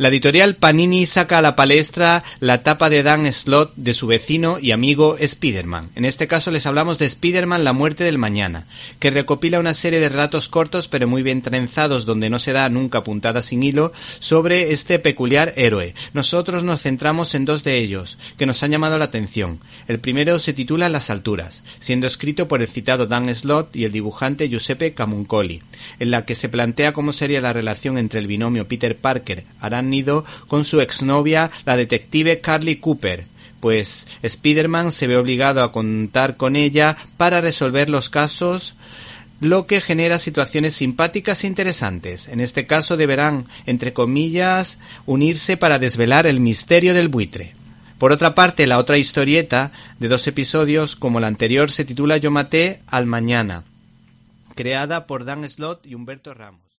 La editorial Panini saca a la palestra la tapa de Dan Slott de su vecino y amigo Spiderman. En este caso les hablamos de Spiderman La muerte del mañana, que recopila una serie de relatos cortos pero muy bien trenzados donde no se da nunca puntada sin hilo sobre este peculiar héroe. Nosotros nos centramos en dos de ellos, que nos han llamado la atención. El primero se titula Las alturas, siendo escrito por el citado Dan Slott y el dibujante Giuseppe Camuncoli, en la que se plantea cómo sería la relación entre el binomio Peter Parker, Aran con su exnovia, la detective Carly Cooper, pues Spider-Man se ve obligado a contar con ella para resolver los casos lo que genera situaciones simpáticas e interesantes. En este caso deberán, entre comillas, unirse para desvelar el misterio del buitre. Por otra parte, la otra historieta, de dos episodios, como la anterior, se titula Yo maté al mañana, creada por Dan Slott y Humberto Ramos.